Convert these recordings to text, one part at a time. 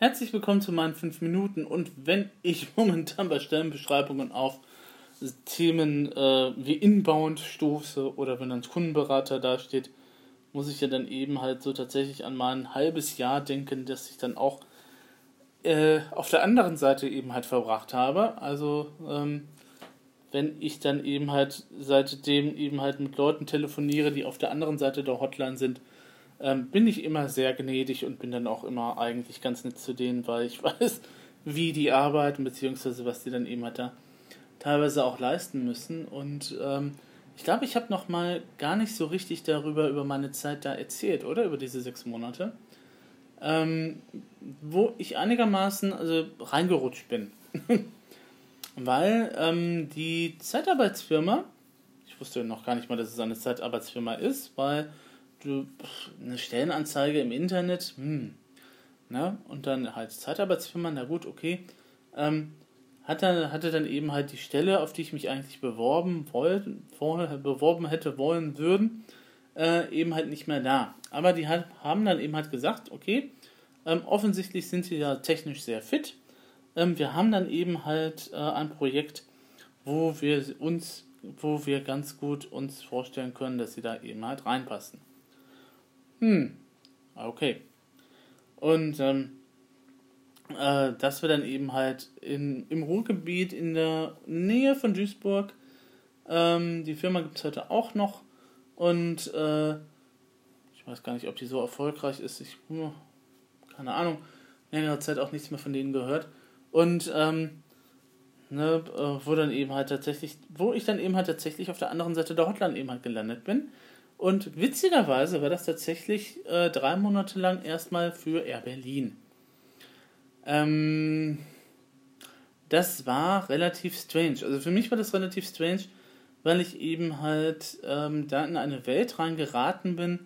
Herzlich willkommen zu meinen 5 Minuten und wenn ich momentan bei Stellenbeschreibungen auf Themen äh, wie Inbound stoße oder wenn ein Kundenberater dasteht, muss ich ja dann eben halt so tatsächlich an mein halbes Jahr denken, das ich dann auch äh, auf der anderen Seite eben halt verbracht habe. Also ähm, wenn ich dann eben halt seitdem eben halt mit Leuten telefoniere, die auf der anderen Seite der Hotline sind, ähm, bin ich immer sehr gnädig und bin dann auch immer eigentlich ganz nett zu denen, weil ich weiß, wie die arbeiten, beziehungsweise was die dann eben halt da teilweise auch leisten müssen. Und ähm, ich glaube, ich habe noch mal gar nicht so richtig darüber, über meine Zeit da erzählt, oder? Über diese sechs Monate. Ähm, wo ich einigermaßen also reingerutscht bin. Weil ähm, die Zeitarbeitsfirma, ich wusste noch gar nicht mal, dass es eine Zeitarbeitsfirma ist, weil eine Stellenanzeige im Internet, hm, ne? und dann halt Zeitarbeitsfirma, na gut, okay, ähm, hat dann, hatte dann eben halt die Stelle, auf die ich mich eigentlich beworben, wollt, vorher beworben hätte wollen würden, äh, eben halt nicht mehr da. Aber die hat, haben dann eben halt gesagt, okay, ähm, offensichtlich sind sie ja technisch sehr fit. Ähm, wir haben dann eben halt äh, ein Projekt, wo wir uns, wo wir ganz gut uns vorstellen können, dass sie da eben halt reinpassen. Hm, okay. Und ähm, äh, dass wir dann eben halt in, im Ruhrgebiet in der Nähe von Duisburg, ähm, die Firma gibt es heute auch noch und äh, ich weiß gar nicht, ob die so erfolgreich ist. Ich, hm, keine Ahnung, längere Zeit auch nichts mehr von denen gehört. Und ähm, ne, äh, wo dann eben halt tatsächlich, wo ich dann eben halt tatsächlich auf der anderen Seite der Hotline eben halt gelandet bin. Und witzigerweise war das tatsächlich äh, drei Monate lang erstmal für Air Berlin. Ähm, das war relativ strange. Also für mich war das relativ strange, weil ich eben halt ähm, da in eine Welt reingeraten bin,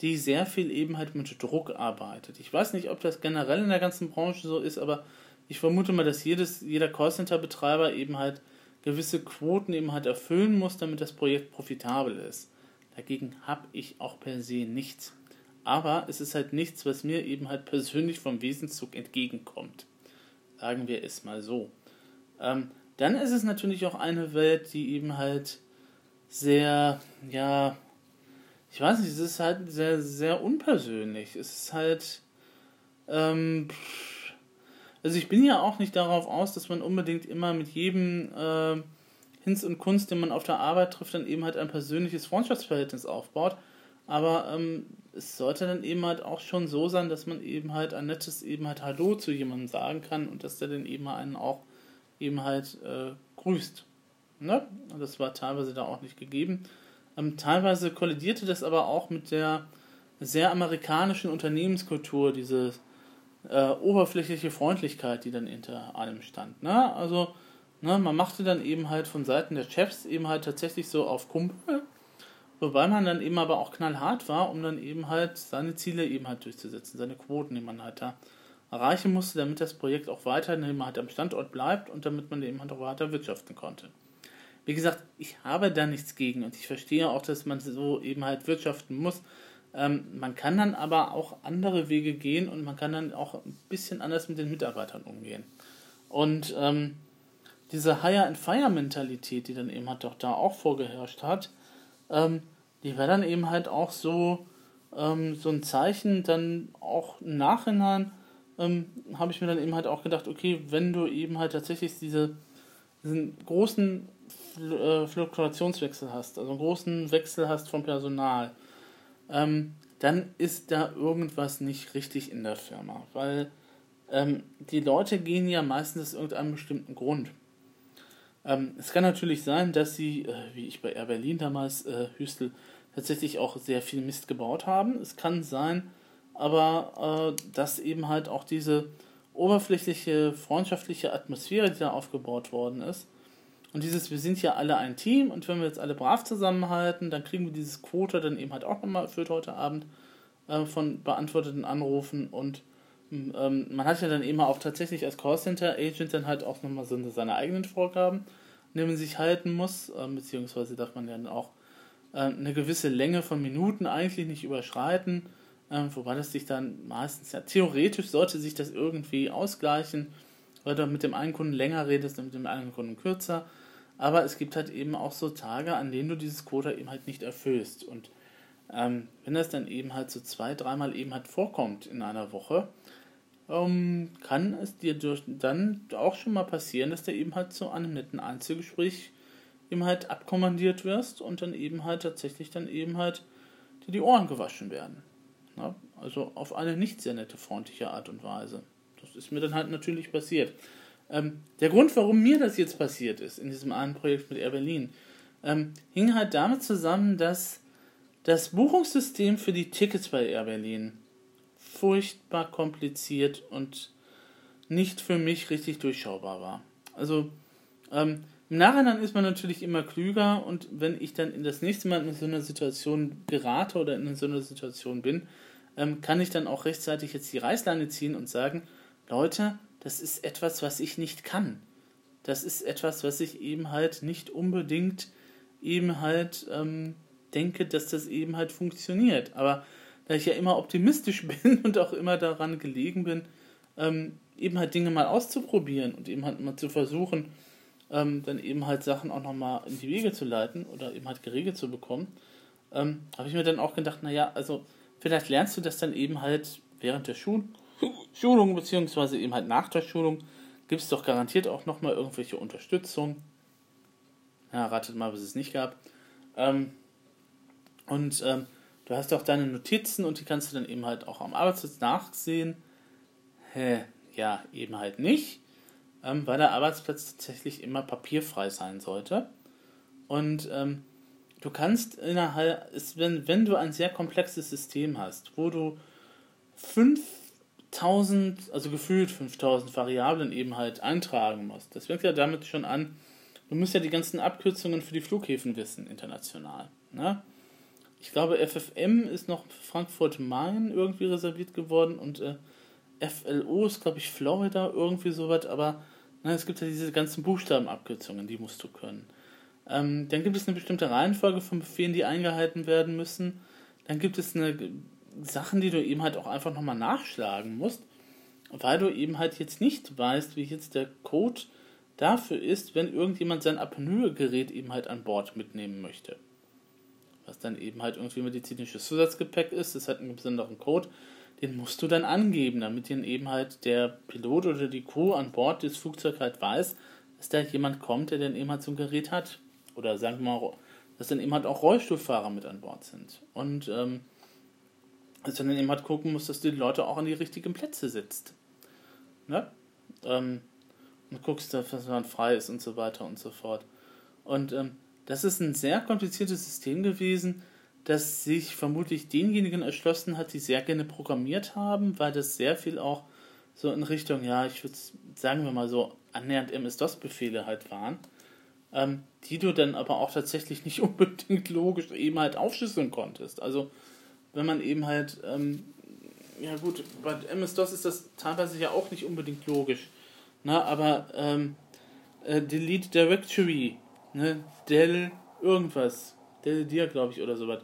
die sehr viel eben halt mit Druck arbeitet. Ich weiß nicht, ob das generell in der ganzen Branche so ist, aber ich vermute mal, dass jedes, jeder Callcenter-Betreiber eben halt gewisse Quoten eben halt erfüllen muss, damit das Projekt profitabel ist. Dagegen habe ich auch per se nichts. Aber es ist halt nichts, was mir eben halt persönlich vom Wesenszug entgegenkommt. Sagen wir es mal so. Ähm, dann ist es natürlich auch eine Welt, die eben halt sehr, ja, ich weiß nicht, es ist halt sehr, sehr unpersönlich. Es ist halt, ähm, also ich bin ja auch nicht darauf aus, dass man unbedingt immer mit jedem äh, Hinz und Kunst, den man auf der Arbeit trifft, dann eben halt ein persönliches Freundschaftsverhältnis aufbaut. Aber ähm, es sollte dann eben halt auch schon so sein, dass man eben halt ein nettes eben halt Hallo zu jemandem sagen kann und dass der dann eben einen auch eben halt äh, grüßt. Ne? Das war teilweise da auch nicht gegeben. Ähm, teilweise kollidierte das aber auch mit der sehr amerikanischen Unternehmenskultur, diese äh, oberflächliche Freundlichkeit, die dann hinter allem stand. Ne? Also ne, man machte dann eben halt von Seiten der Chefs eben halt tatsächlich so auf Kumpel Wobei man dann eben aber auch knallhart war, um dann eben halt seine Ziele eben halt durchzusetzen, seine Quoten, die man halt da erreichen musste, damit das Projekt auch weiterhin eben halt am Standort bleibt und damit man eben halt auch weiter wirtschaften konnte. Wie gesagt, ich habe da nichts gegen und ich verstehe auch, dass man so eben halt wirtschaften muss. Ähm, man kann dann aber auch andere Wege gehen und man kann dann auch ein bisschen anders mit den Mitarbeitern umgehen. Und ähm, diese Hire-and-Fire-Mentalität, die dann eben halt doch da auch vorgeherrscht hat, ähm, die wäre dann eben halt auch so, ähm, so ein Zeichen, dann auch im Nachhinein ähm, habe ich mir dann eben halt auch gedacht, okay, wenn du eben halt tatsächlich diese, diesen großen äh, Fluktuationswechsel hast, also einen großen Wechsel hast vom Personal, ähm, dann ist da irgendwas nicht richtig in der Firma, weil ähm, die Leute gehen ja meistens aus irgendeinem bestimmten Grund. Ähm, es kann natürlich sein, dass sie, äh, wie ich bei Air Berlin damals, äh, Hüstel, tatsächlich auch sehr viel Mist gebaut haben. Es kann sein, aber äh, dass eben halt auch diese oberflächliche, freundschaftliche Atmosphäre, die da aufgebaut worden ist, und dieses, wir sind ja alle ein Team und wenn wir jetzt alle brav zusammenhalten, dann kriegen wir dieses Quota dann eben halt auch nochmal erfüllt heute Abend äh, von beantworteten Anrufen und man hat ja dann immer auch tatsächlich als Callcenter-Agent dann halt auch nochmal so seine eigenen Vorgaben, an denen man sich halten muss, äh, beziehungsweise darf man dann auch äh, eine gewisse Länge von Minuten eigentlich nicht überschreiten. Ähm, wobei das sich dann meistens, ja, theoretisch sollte sich das irgendwie ausgleichen, weil du mit dem einen Kunden länger redest und mit dem anderen Kunden kürzer. Aber es gibt halt eben auch so Tage, an denen du dieses Quota eben halt nicht erfüllst. Und ähm, wenn das dann eben halt so zwei, dreimal eben halt vorkommt in einer Woche, ähm, kann es dir durch, dann auch schon mal passieren, dass du eben halt zu einem netten Einzelgespräch eben halt abkommandiert wirst und dann eben halt tatsächlich dann eben halt dir die Ohren gewaschen werden. Ja, also auf eine nicht sehr nette, freundliche Art und Weise. Das ist mir dann halt natürlich passiert. Ähm, der Grund, warum mir das jetzt passiert ist, in diesem einen Projekt mit Air Berlin, ähm, hing halt damit zusammen, dass das Buchungssystem für die Tickets bei Air Berlin furchtbar kompliziert und nicht für mich richtig durchschaubar war. Also ähm, im Nachhinein ist man natürlich immer klüger und wenn ich dann in das nächste Mal in so einer Situation gerate oder in so einer Situation bin, ähm, kann ich dann auch rechtzeitig jetzt die Reißleine ziehen und sagen, Leute, das ist etwas, was ich nicht kann. Das ist etwas, was ich eben halt nicht unbedingt eben halt ähm, denke, dass das eben halt funktioniert. Aber da ich ja immer optimistisch bin und auch immer daran gelegen bin, ähm, eben halt Dinge mal auszuprobieren und eben halt mal zu versuchen, ähm, dann eben halt Sachen auch nochmal in die Wege zu leiten oder eben halt geregelt zu bekommen, ähm, habe ich mir dann auch gedacht, naja, also vielleicht lernst du das dann eben halt während der Schul Schulung, beziehungsweise eben halt nach der Schulung, gibt es doch garantiert auch nochmal irgendwelche Unterstützung. Ja, ratet mal, was es nicht gab. Ähm, und ähm, du hast auch deine Notizen und die kannst du dann eben halt auch am Arbeitsplatz nachsehen. Hä, ja, eben halt nicht, ähm, weil der Arbeitsplatz tatsächlich immer papierfrei sein sollte. Und ähm, du kannst innerhalb, wenn, wenn du ein sehr komplexes System hast, wo du 5000, also gefühlt 5000 Variablen eben halt eintragen musst, das fängt ja damit schon an, du musst ja die ganzen Abkürzungen für die Flughäfen wissen, international. Ne? Ich glaube, FFM ist noch Frankfurt-Main irgendwie reserviert geworden und äh, FLO ist, glaube ich, Florida, irgendwie sowas, aber na, es gibt ja diese ganzen Buchstabenabkürzungen, die musst du können. Ähm, dann gibt es eine bestimmte Reihenfolge von Befehlen, die eingehalten werden müssen. Dann gibt es eine Sachen, die du eben halt auch einfach nochmal nachschlagen musst, weil du eben halt jetzt nicht weißt, wie jetzt der Code dafür ist, wenn irgendjemand sein Apnoe-Gerät eben halt an Bord mitnehmen möchte was dann eben halt irgendwie medizinisches Zusatzgepäck ist. Das hat einen besonderen Code, den musst du dann angeben, damit dann eben halt der Pilot oder die Crew an Bord des Flugzeugs halt weiß, dass da jemand kommt, der dann eben halt so ein Gerät hat. Oder sagen wir mal, dass dann eben halt auch Rollstuhlfahrer mit an Bord sind. Und ähm, dass du dann eben halt gucken musst, dass du die Leute auch an die richtigen Plätze sitzt. Ne? Ähm, und guckst, dass man frei ist und so weiter und so fort. Und ähm, das ist ein sehr kompliziertes System gewesen, das sich vermutlich denjenigen erschlossen hat, die sehr gerne programmiert haben, weil das sehr viel auch so in Richtung, ja, ich würde sagen wir mal so, annähernd MS-DOS-Befehle halt waren, ähm, die du dann aber auch tatsächlich nicht unbedingt logisch eben halt aufschlüsseln konntest. Also, wenn man eben halt, ähm, ja gut, bei MS-DOS ist das teilweise ja auch nicht unbedingt logisch, ne, aber ähm, äh, Delete Directory ne, Dell irgendwas, Dell dir, glaube ich, oder sowas.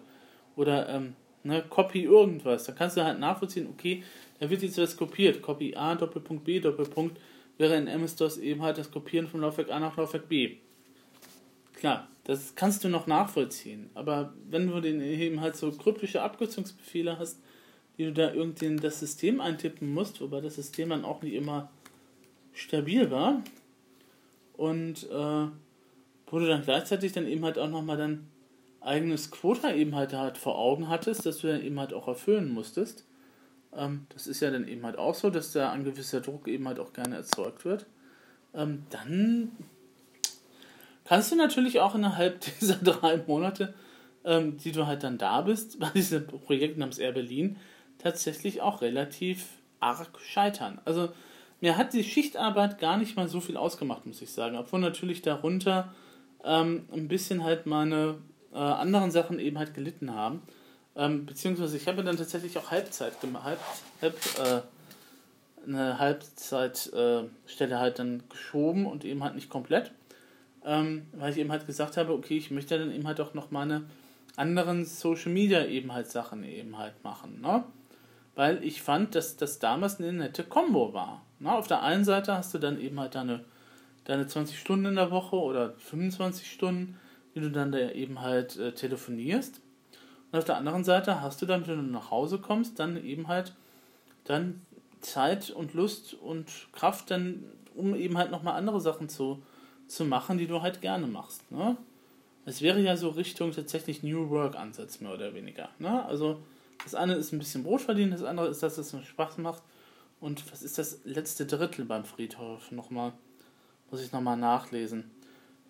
Oder, ähm, ne, Copy irgendwas. Da kannst du halt nachvollziehen, okay, da wird jetzt was kopiert. Copy A, Doppelpunkt B, Doppelpunkt, wäre in MS-DOS eben halt das Kopieren von Laufwerk A nach Laufwerk B. Klar, das kannst du noch nachvollziehen. Aber wenn du den eben halt so kryptische Abkürzungsbefehle hast, die du da irgendwie in das System eintippen musst, wobei das System dann auch nicht immer stabil war. Und äh, wo du dann gleichzeitig dann eben halt auch nochmal dein eigenes Quota eben halt, halt vor Augen hattest, dass du dann eben halt auch erfüllen musstest. Ähm, das ist ja dann eben halt auch so, dass da ein gewisser Druck eben halt auch gerne erzeugt wird. Ähm, dann kannst du natürlich auch innerhalb dieser drei Monate, ähm, die du halt dann da bist, bei diesem Projekt namens Air Berlin, tatsächlich auch relativ arg scheitern. Also mir hat die Schichtarbeit gar nicht mal so viel ausgemacht, muss ich sagen. Obwohl natürlich darunter ähm, ein bisschen halt meine äh, anderen Sachen eben halt gelitten haben. Ähm, beziehungsweise ich habe dann tatsächlich auch Halbzeit gemacht, halb, halb, äh, eine Halbzeitstelle halt dann geschoben und eben halt nicht komplett. Ähm, weil ich eben halt gesagt habe, okay, ich möchte dann eben halt auch noch meine anderen Social Media eben halt Sachen eben halt machen. Ne? weil ich fand, dass das damals eine nette Kombo war. Na, auf der einen Seite hast du dann eben halt deine, deine 20 Stunden in der Woche oder 25 Stunden, die du dann da eben halt äh, telefonierst. Und auf der anderen Seite hast du dann, wenn du nach Hause kommst, dann eben halt dann Zeit und Lust und Kraft dann, um eben halt nochmal andere Sachen zu, zu machen, die du halt gerne machst. Ne? Es wäre ja so Richtung tatsächlich New Work-Ansatz, mehr oder weniger. Ne? Also das eine ist ein bisschen Brot verdienen, das andere ist, dass es Spaß macht. Und was ist das letzte Drittel beim Friedhof? Nochmal, muss ich nochmal nachlesen.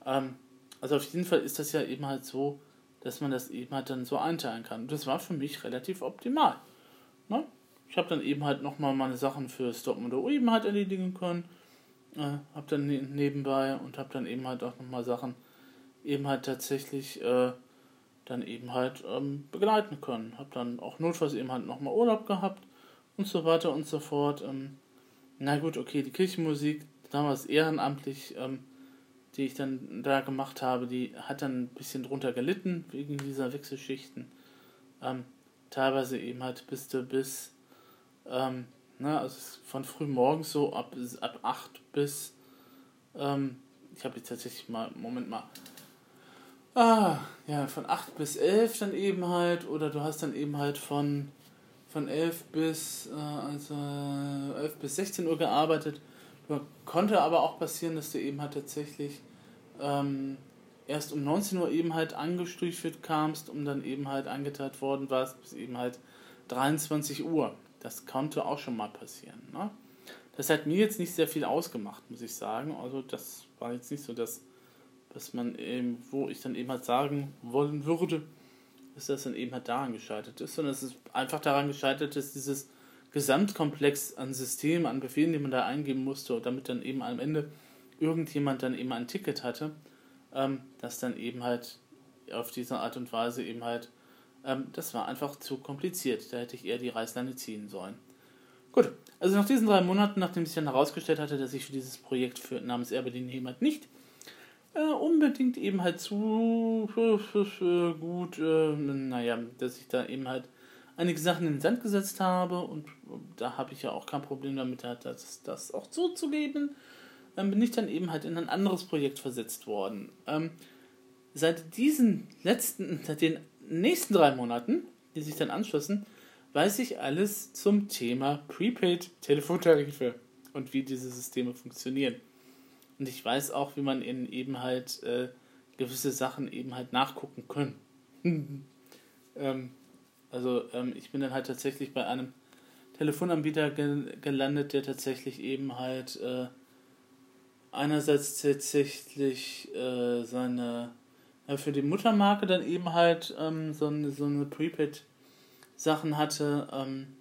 Ähm, also auf jeden Fall ist das ja eben halt so, dass man das eben halt dann so einteilen kann. Das war für mich relativ optimal. Ne? Ich habe dann eben halt nochmal meine Sachen für Stop oder eben halt erledigen können. Äh, habe dann ne nebenbei und habe dann eben halt auch nochmal Sachen eben halt tatsächlich äh, dann eben halt ähm, begleiten können. Habe dann auch notfalls eben halt nochmal Urlaub gehabt und so weiter und so fort. Ähm, na gut, okay, die Kirchenmusik, damals ehrenamtlich, ähm, die ich dann da gemacht habe, die hat dann ein bisschen drunter gelitten wegen dieser Wechselschichten. Ähm, teilweise eben halt bis du bis, ähm, ne, also von früh morgens so ab, ab 8 bis, ähm, ich habe jetzt tatsächlich mal, Moment mal, ah, ja, von 8 bis 11 dann eben halt, oder du hast dann eben halt von, von 11 bis, äh, also 11 bis 16 Uhr gearbeitet. Konnte aber auch passieren, dass du eben halt tatsächlich ähm, erst um 19 Uhr eben halt angestuft kamst, um dann eben halt eingeteilt worden warst, bis eben halt 23 Uhr. Das konnte auch schon mal passieren. Ne? Das hat mir jetzt nicht sehr viel ausgemacht, muss ich sagen. Also das war jetzt nicht so das, was man eben, wo ich dann eben halt sagen wollen würde, dass das dann eben halt daran gescheitert ist, sondern es ist einfach daran gescheitert, dass dieses Gesamtkomplex an Systemen, an Befehlen, die man da eingeben musste, damit dann eben am Ende irgendjemand dann eben ein Ticket hatte, ähm, das dann eben halt auf diese Art und Weise eben halt, ähm, das war einfach zu kompliziert. Da hätte ich eher die Reißleine ziehen sollen. Gut, also nach diesen drei Monaten, nachdem sich dann herausgestellt hatte, dass ich für dieses Projekt für namens Erberlin jemand nicht äh, unbedingt eben halt zu äh, gut, äh, naja, dass ich da eben halt einige Sachen in den Sand gesetzt habe und da habe ich ja auch kein Problem damit, das, das auch zuzugeben ähm, bin ich dann eben halt in ein anderes Projekt versetzt worden. Ähm, seit diesen letzten, seit den nächsten drei Monaten, die sich dann anschlossen, weiß ich alles zum Thema Prepaid-Telefontarife und wie diese Systeme funktionieren. Und ich weiß auch, wie man in eben halt äh, gewisse Sachen eben halt nachgucken kann. ähm, also ähm, ich bin dann halt tatsächlich bei einem Telefonanbieter ge gelandet, der tatsächlich eben halt äh, einerseits tatsächlich äh, seine, ja, für die Muttermarke dann eben halt ähm, so eine, so eine Prepaid-Sachen hatte. Ähm,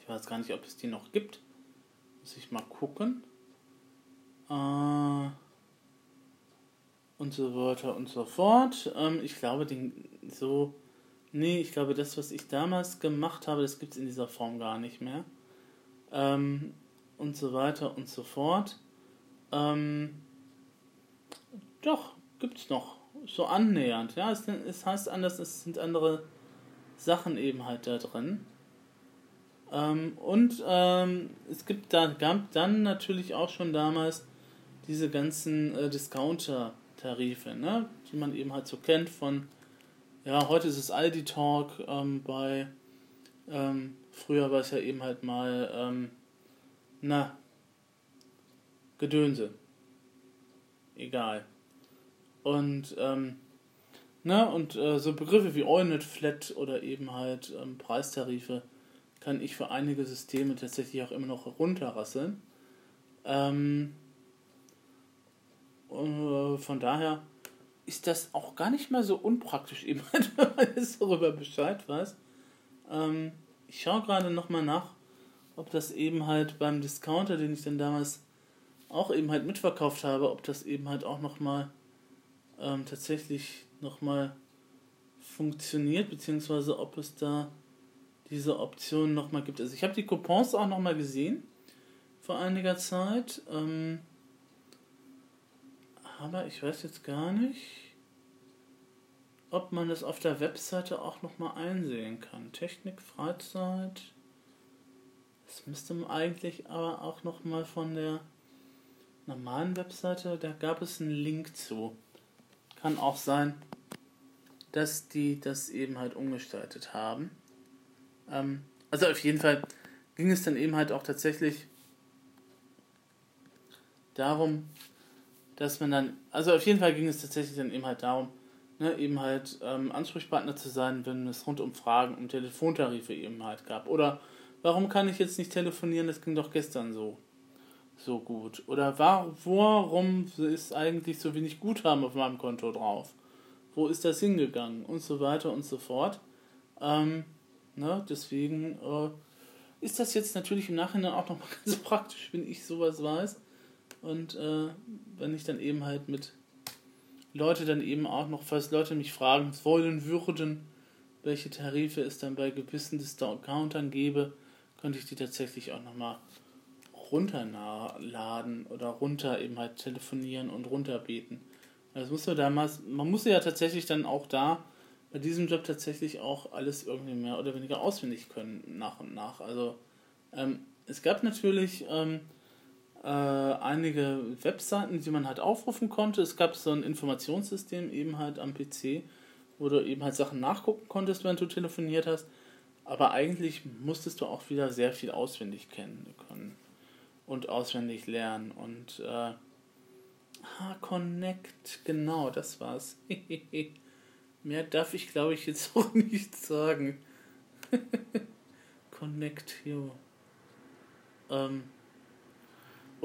ich weiß gar nicht, ob es die noch gibt. Muss ich mal gucken. Äh, und so weiter und so fort. Ähm, ich glaube, den so. Nee, ich glaube, das, was ich damals gemacht habe, das gibt es in dieser Form gar nicht mehr. Ähm, und so weiter und so fort. Ähm, doch, gibt's noch. So annähernd. Ja, es, es heißt anders, es sind andere Sachen eben halt da drin. Ähm, und ähm, es gibt da, gab dann natürlich auch schon damals diese ganzen äh, Discounter-Tarife, ne? die man eben halt so kennt von, ja, heute ist es Aldi Talk ähm, bei, ähm, früher war es ja eben halt mal, ähm, na, Gedönse. Egal. Und, ähm, ne, und äh, so Begriffe wie Eunet, Flat oder eben halt ähm, Preistarife kann ich für einige Systeme tatsächlich auch immer noch runterrasseln. Ähm, äh, von daher ist das auch gar nicht mal so unpraktisch, eben, wenn man darüber Bescheid weiß. Ähm, ich schaue gerade nochmal nach, ob das eben halt beim Discounter, den ich dann damals auch eben halt mitverkauft habe, ob das eben halt auch nochmal ähm, tatsächlich nochmal funktioniert, beziehungsweise ob es da diese Option nochmal gibt. Also ich habe die Coupons auch nochmal gesehen vor einiger Zeit, ähm, aber ich weiß jetzt gar nicht, ob man das auf der Webseite auch nochmal einsehen kann. Technik, Freizeit, Das müsste man eigentlich aber auch nochmal von der normalen Webseite, da gab es einen Link zu. Kann auch sein, dass die das eben halt umgestaltet haben. Ähm, also auf jeden Fall ging es dann eben halt auch tatsächlich darum, dass man dann, also auf jeden Fall ging es tatsächlich dann eben halt darum, ne, eben halt ähm, Ansprechpartner zu sein, wenn es rund um Fragen um Telefontarife eben halt gab. Oder warum kann ich jetzt nicht telefonieren, das ging doch gestern so so gut. Oder war, warum ist eigentlich so wenig Guthaben auf meinem Konto drauf? Wo ist das hingegangen? Und so weiter und so fort. Ähm, ne, deswegen äh, ist das jetzt natürlich im Nachhinein auch nochmal ganz praktisch, wenn ich sowas weiß. Und äh, wenn ich dann eben halt mit Leute dann eben auch noch, falls Leute mich fragen wollen würden, welche Tarife es dann bei gewissen Discountern gäbe, könnte ich die tatsächlich auch nochmal runterladen oder runter eben halt telefonieren und runterbeten. Das muss man damals, man musste ja tatsächlich dann auch da bei diesem Job tatsächlich auch alles irgendwie mehr oder weniger auswendig können nach und nach. Also ähm, es gab natürlich ähm, äh, einige Webseiten, die man halt aufrufen konnte. Es gab so ein Informationssystem eben halt am PC, wo du eben halt Sachen nachgucken konntest, während du telefoniert hast. Aber eigentlich musstest du auch wieder sehr viel auswendig kennen können und auswendig lernen. Und äh, ah, Connect, genau, das war's. Mehr darf ich, glaube ich, jetzt auch nicht sagen. Connect, jo. Ähm,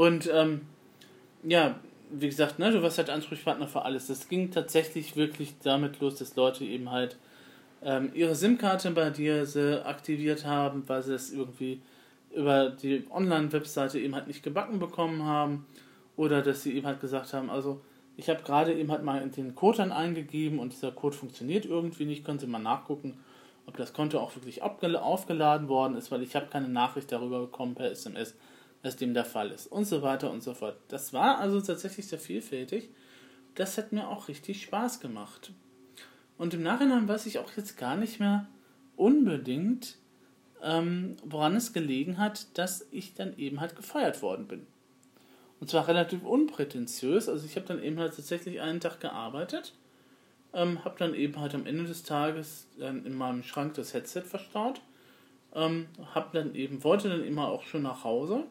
und ähm, ja, wie gesagt, ne, du warst halt Ansprechpartner für alles. Das ging tatsächlich wirklich damit los, dass Leute eben halt ähm, ihre SIM-Karte bei dir aktiviert haben, weil sie es irgendwie über die Online-Webseite eben halt nicht gebacken bekommen haben. Oder dass sie eben halt gesagt haben, also ich habe gerade eben halt mal den Code dann eingegeben und dieser Code funktioniert irgendwie nicht, können Sie mal nachgucken, ob das Konto auch wirklich aufgeladen worden ist, weil ich habe keine Nachricht darüber bekommen per SMS, dass dem der Fall ist und so weiter und so fort. Das war also tatsächlich sehr vielfältig. Das hat mir auch richtig Spaß gemacht. Und im Nachhinein weiß ich auch jetzt gar nicht mehr unbedingt, ähm, woran es gelegen hat, dass ich dann eben halt gefeuert worden bin. Und zwar relativ unprätentiös. Also ich habe dann eben halt tatsächlich einen Tag gearbeitet, ähm, habe dann eben halt am Ende des Tages dann in meinem Schrank das Headset verstaut, ähm, habe dann eben wollte dann immer auch schon nach Hause.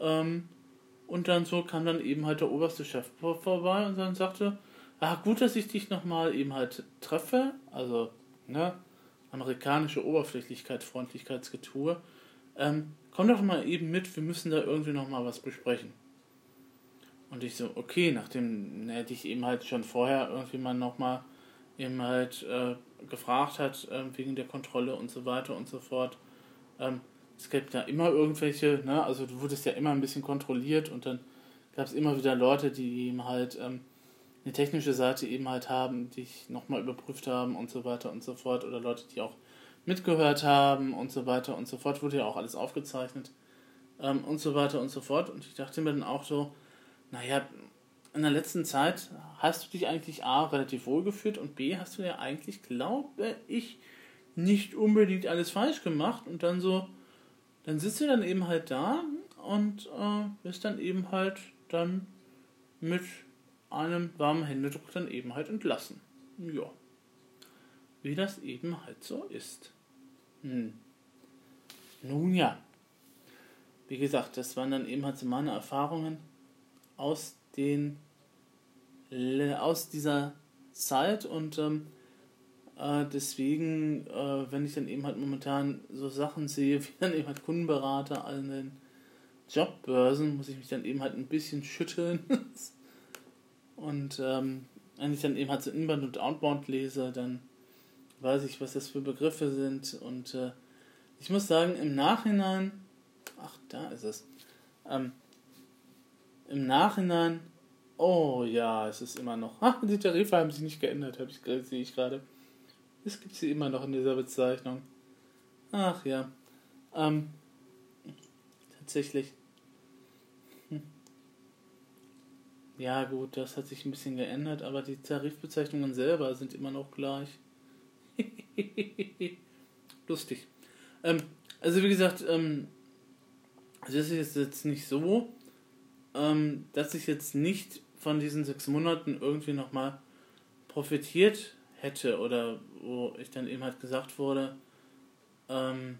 Ähm, und dann so kam dann eben halt der oberste Chef vorbei und dann sagte, ah gut, dass ich dich nochmal eben halt treffe. Also, ne, amerikanische Oberflächlichkeit, Freundlichkeitsgetue. Ähm, komm doch mal eben mit, wir müssen da irgendwie noch mal was besprechen. Und ich so, okay, nachdem hätte ich eben halt schon vorher irgendwie mal noch mal eben halt äh, gefragt hat, äh, wegen der Kontrolle und so weiter und so fort. Ähm, es gibt ja immer irgendwelche, ne, also du wurdest ja immer ein bisschen kontrolliert und dann gab es immer wieder Leute, die eben halt ähm, eine technische Seite eben halt haben, die ich nochmal überprüft haben und so weiter und so fort. Oder Leute, die auch mitgehört haben und so weiter und so fort. Wurde ja auch alles aufgezeichnet ähm, und so weiter und so fort. Und ich dachte mir dann auch so, naja, in der letzten Zeit hast du dich eigentlich A, relativ wohl gefühlt und B, hast du ja eigentlich, glaube ich, nicht unbedingt alles falsch gemacht und dann so, dann sitzt du dann eben halt da und äh, bist dann eben halt dann mit einem warmen Händedruck dann eben halt entlassen. Ja. Wie das eben halt so ist. Hm. Nun ja. Wie gesagt, das waren dann eben halt so meine Erfahrungen aus den aus dieser Zeit und ähm, äh, deswegen, äh, wenn ich dann eben halt momentan so Sachen sehe, wie dann eben halt Kundenberater an den Jobbörsen, muss ich mich dann eben halt ein bisschen schütteln. Und ähm, wenn ich dann eben halt so Inbound und Outbound lese, dann weiß ich, was das für Begriffe sind. Und äh, ich muss sagen, im Nachhinein, ach, da ist es. Ähm, Im Nachhinein, oh ja, es ist immer noch. Ach, die Tarife haben sich nicht geändert, habe ich sehe ich gerade. Es gibt sie immer noch in dieser Bezeichnung. Ach ja. Ähm, tatsächlich. Ja, gut, das hat sich ein bisschen geändert, aber die Tarifbezeichnungen selber sind immer noch gleich. Lustig. Ähm, also wie gesagt, ähm, Also es ist jetzt nicht so, ähm, dass ich jetzt nicht von diesen sechs Monaten irgendwie nochmal profitiert hätte oder wo ich dann eben halt gesagt wurde, ähm,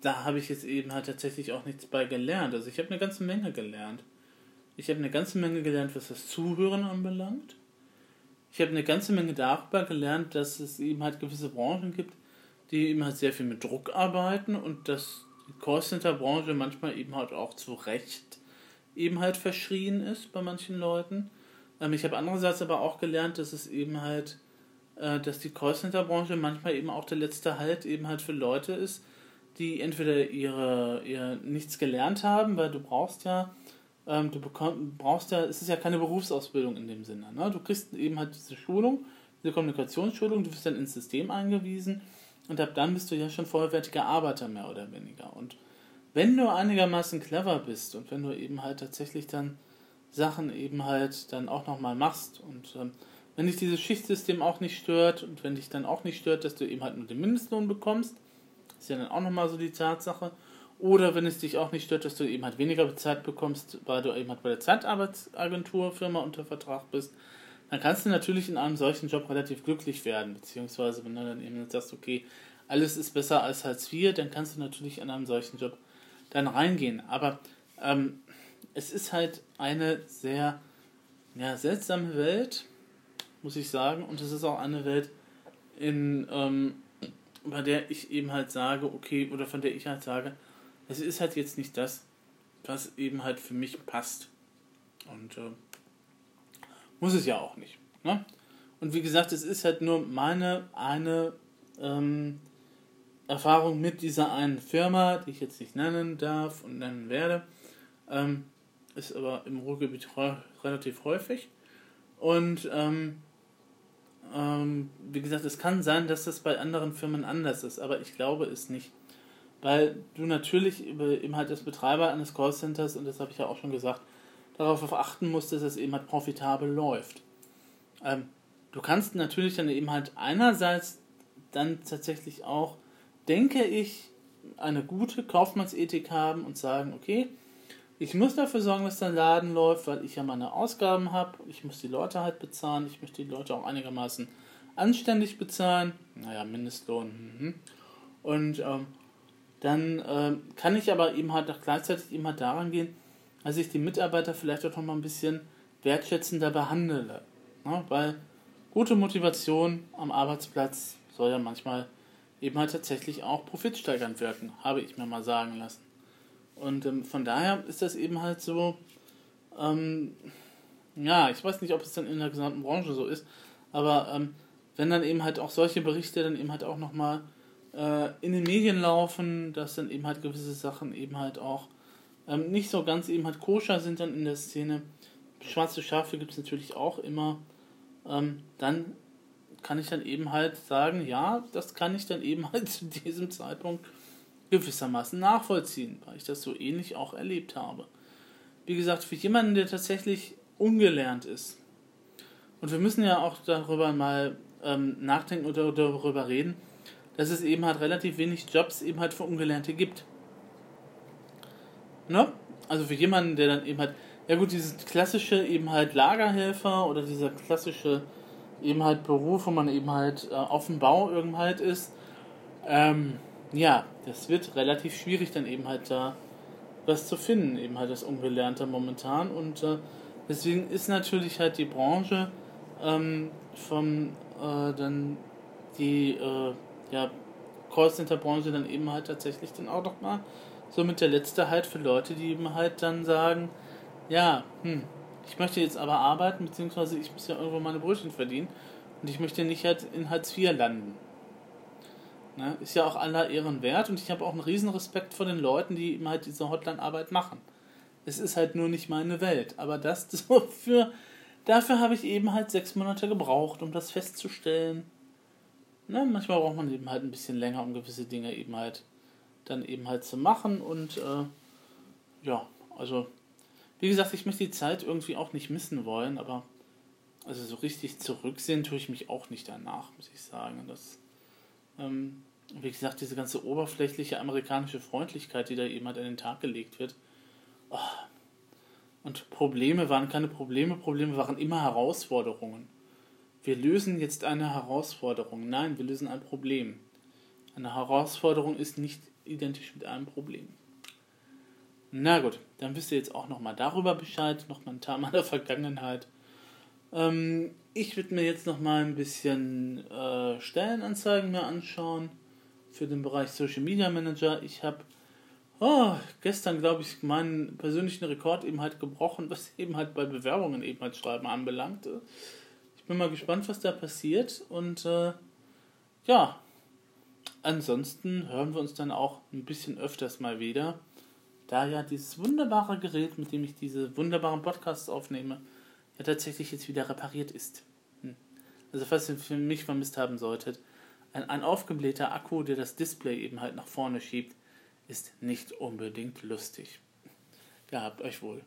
da habe ich jetzt eben halt tatsächlich auch nichts bei gelernt. Also ich habe eine ganze Menge gelernt. Ich habe eine ganze Menge gelernt, was das Zuhören anbelangt. Ich habe eine ganze Menge darüber gelernt, dass es eben halt gewisse Branchen gibt, die eben halt sehr viel mit Druck arbeiten und dass die Callcenter-Branche manchmal eben halt auch zu Recht eben halt verschrien ist bei manchen Leuten. Ähm, ich habe andererseits aber auch gelernt, dass es eben halt, äh, dass die Callcenter-Branche manchmal eben auch der letzte Halt eben halt für Leute ist, die entweder ihre, ihr nichts gelernt haben, weil du brauchst ja, ähm, du bekomm, brauchst ja, es ist ja keine Berufsausbildung in dem Sinne. Ne? Du kriegst eben halt diese Schulung, diese Kommunikationsschulung, du wirst dann ins System eingewiesen und ab dann bist du ja schon vollwertiger Arbeiter mehr oder weniger. Und wenn du einigermaßen clever bist und wenn du eben halt tatsächlich dann Sachen eben halt dann auch nochmal machst und ähm, wenn dich dieses Schichtsystem auch nicht stört und wenn dich dann auch nicht stört, dass du eben halt nur den Mindestlohn bekommst, ist ja dann auch nochmal so die Tatsache. Oder wenn es dich auch nicht stört, dass du eben halt weniger bezahlt bekommst, weil du eben halt bei der Zeitarbeitsagentur Firma unter Vertrag bist, dann kannst du natürlich in einem solchen Job relativ glücklich werden. Beziehungsweise wenn du dann eben sagst, okay, alles ist besser als Hartz IV, dann kannst du natürlich in einem solchen Job dann reingehen. Aber ähm, es ist halt eine sehr ja, seltsame Welt, muss ich sagen. Und es ist auch eine Welt, in, ähm, bei der ich eben halt sage, okay, oder von der ich halt sage, es ist halt jetzt nicht das, was eben halt für mich passt. Und äh, muss es ja auch nicht. Ne? Und wie gesagt, es ist halt nur meine eine ähm, Erfahrung mit dieser einen Firma, die ich jetzt nicht nennen darf und nennen werde, ähm, ist aber im Ruhrgebiet relativ häufig. Und ähm, ähm, wie gesagt, es kann sein, dass das bei anderen Firmen anders ist, aber ich glaube es nicht. Weil du natürlich eben halt als Betreiber eines Callcenters, und das habe ich ja auch schon gesagt, darauf achten musst, dass es eben halt profitabel läuft. Ähm, du kannst natürlich dann eben halt einerseits dann tatsächlich auch denke ich, eine gute Kaufmannsethik haben und sagen, okay, ich muss dafür sorgen, dass der Laden läuft, weil ich ja meine Ausgaben habe. Ich muss die Leute halt bezahlen. Ich möchte die Leute auch einigermaßen anständig bezahlen. Naja, Mindestlohn. Mhm. Und ähm, dann äh, kann ich aber eben halt auch gleichzeitig eben halt daran gehen, dass ich die Mitarbeiter vielleicht auch noch mal ein bisschen wertschätzender behandle. Ne? Weil gute Motivation am Arbeitsplatz soll ja manchmal eben halt tatsächlich auch profitsteigernd wirken, habe ich mir mal sagen lassen. Und ähm, von daher ist das eben halt so, ähm, ja, ich weiß nicht, ob es dann in der gesamten Branche so ist, aber ähm, wenn dann eben halt auch solche Berichte dann eben halt auch nochmal äh, in den Medien laufen, dass dann eben halt gewisse Sachen eben halt auch ähm, nicht so ganz eben halt koscher sind dann in der Szene, schwarze Schafe gibt es natürlich auch immer, ähm, dann kann ich dann eben halt sagen, ja, das kann ich dann eben halt zu diesem Zeitpunkt gewissermaßen nachvollziehen, weil ich das so ähnlich auch erlebt habe. Wie gesagt, für jemanden, der tatsächlich ungelernt ist, und wir müssen ja auch darüber mal ähm, nachdenken oder darüber reden, dass es eben halt relativ wenig Jobs eben halt für Ungelernte gibt. Ne? Also für jemanden, der dann eben halt, ja gut, dieses klassische eben halt Lagerhelfer oder dieser klassische eben halt Beruf, wo man eben halt äh, auf dem Bau irgend halt ist, ähm, ja, das wird relativ schwierig dann eben halt da was zu finden, eben halt das Ungelernte momentan und äh, deswegen ist natürlich halt die Branche ähm, vom äh, dann die äh, ja, Callcenter-Branche dann eben halt tatsächlich dann auch noch mal so mit der letzte halt für Leute, die eben halt dann sagen, ja, hm, ich möchte jetzt aber arbeiten, beziehungsweise ich muss ja irgendwo meine Brötchen verdienen und ich möchte nicht halt in Hartz IV landen. Ne? Ist ja auch aller Ehren wert und ich habe auch einen riesen Respekt vor den Leuten, die eben halt diese Hotline-Arbeit machen. Es ist halt nur nicht meine Welt, aber das so für, dafür habe ich eben halt sechs Monate gebraucht, um das festzustellen. Ne? Manchmal braucht man eben halt ein bisschen länger, um gewisse Dinge eben halt dann eben halt zu machen und äh, ja, also wie gesagt, ich möchte die Zeit irgendwie auch nicht missen wollen, aber also so richtig zurücksehen tue ich mich auch nicht danach, muss ich sagen. Das ähm, wie gesagt, diese ganze oberflächliche amerikanische Freundlichkeit, die da eben halt an den Tag gelegt wird. Oh. Und Probleme waren keine Probleme, Probleme waren immer Herausforderungen. Wir lösen jetzt eine Herausforderung. Nein, wir lösen ein Problem. Eine Herausforderung ist nicht identisch mit einem Problem. Na gut, dann wisst ihr jetzt auch nochmal darüber Bescheid, nochmal ein Teil meiner Vergangenheit. Ähm, ich würde mir jetzt nochmal ein bisschen äh, Stellenanzeigen mir anschauen für den Bereich Social Media Manager. Ich habe oh, gestern, glaube ich, meinen persönlichen Rekord eben halt gebrochen, was eben halt bei Bewerbungen eben halt schreiben anbelangt. Ich bin mal gespannt, was da passiert und äh, ja, ansonsten hören wir uns dann auch ein bisschen öfters mal wieder da ja dieses wunderbare Gerät, mit dem ich diese wunderbaren Podcasts aufnehme, ja tatsächlich jetzt wieder repariert ist. Hm. Also falls ihr für mich vermisst haben solltet, ein, ein aufgeblähter Akku, der das Display eben halt nach vorne schiebt, ist nicht unbedingt lustig. Gehabt euch wohl.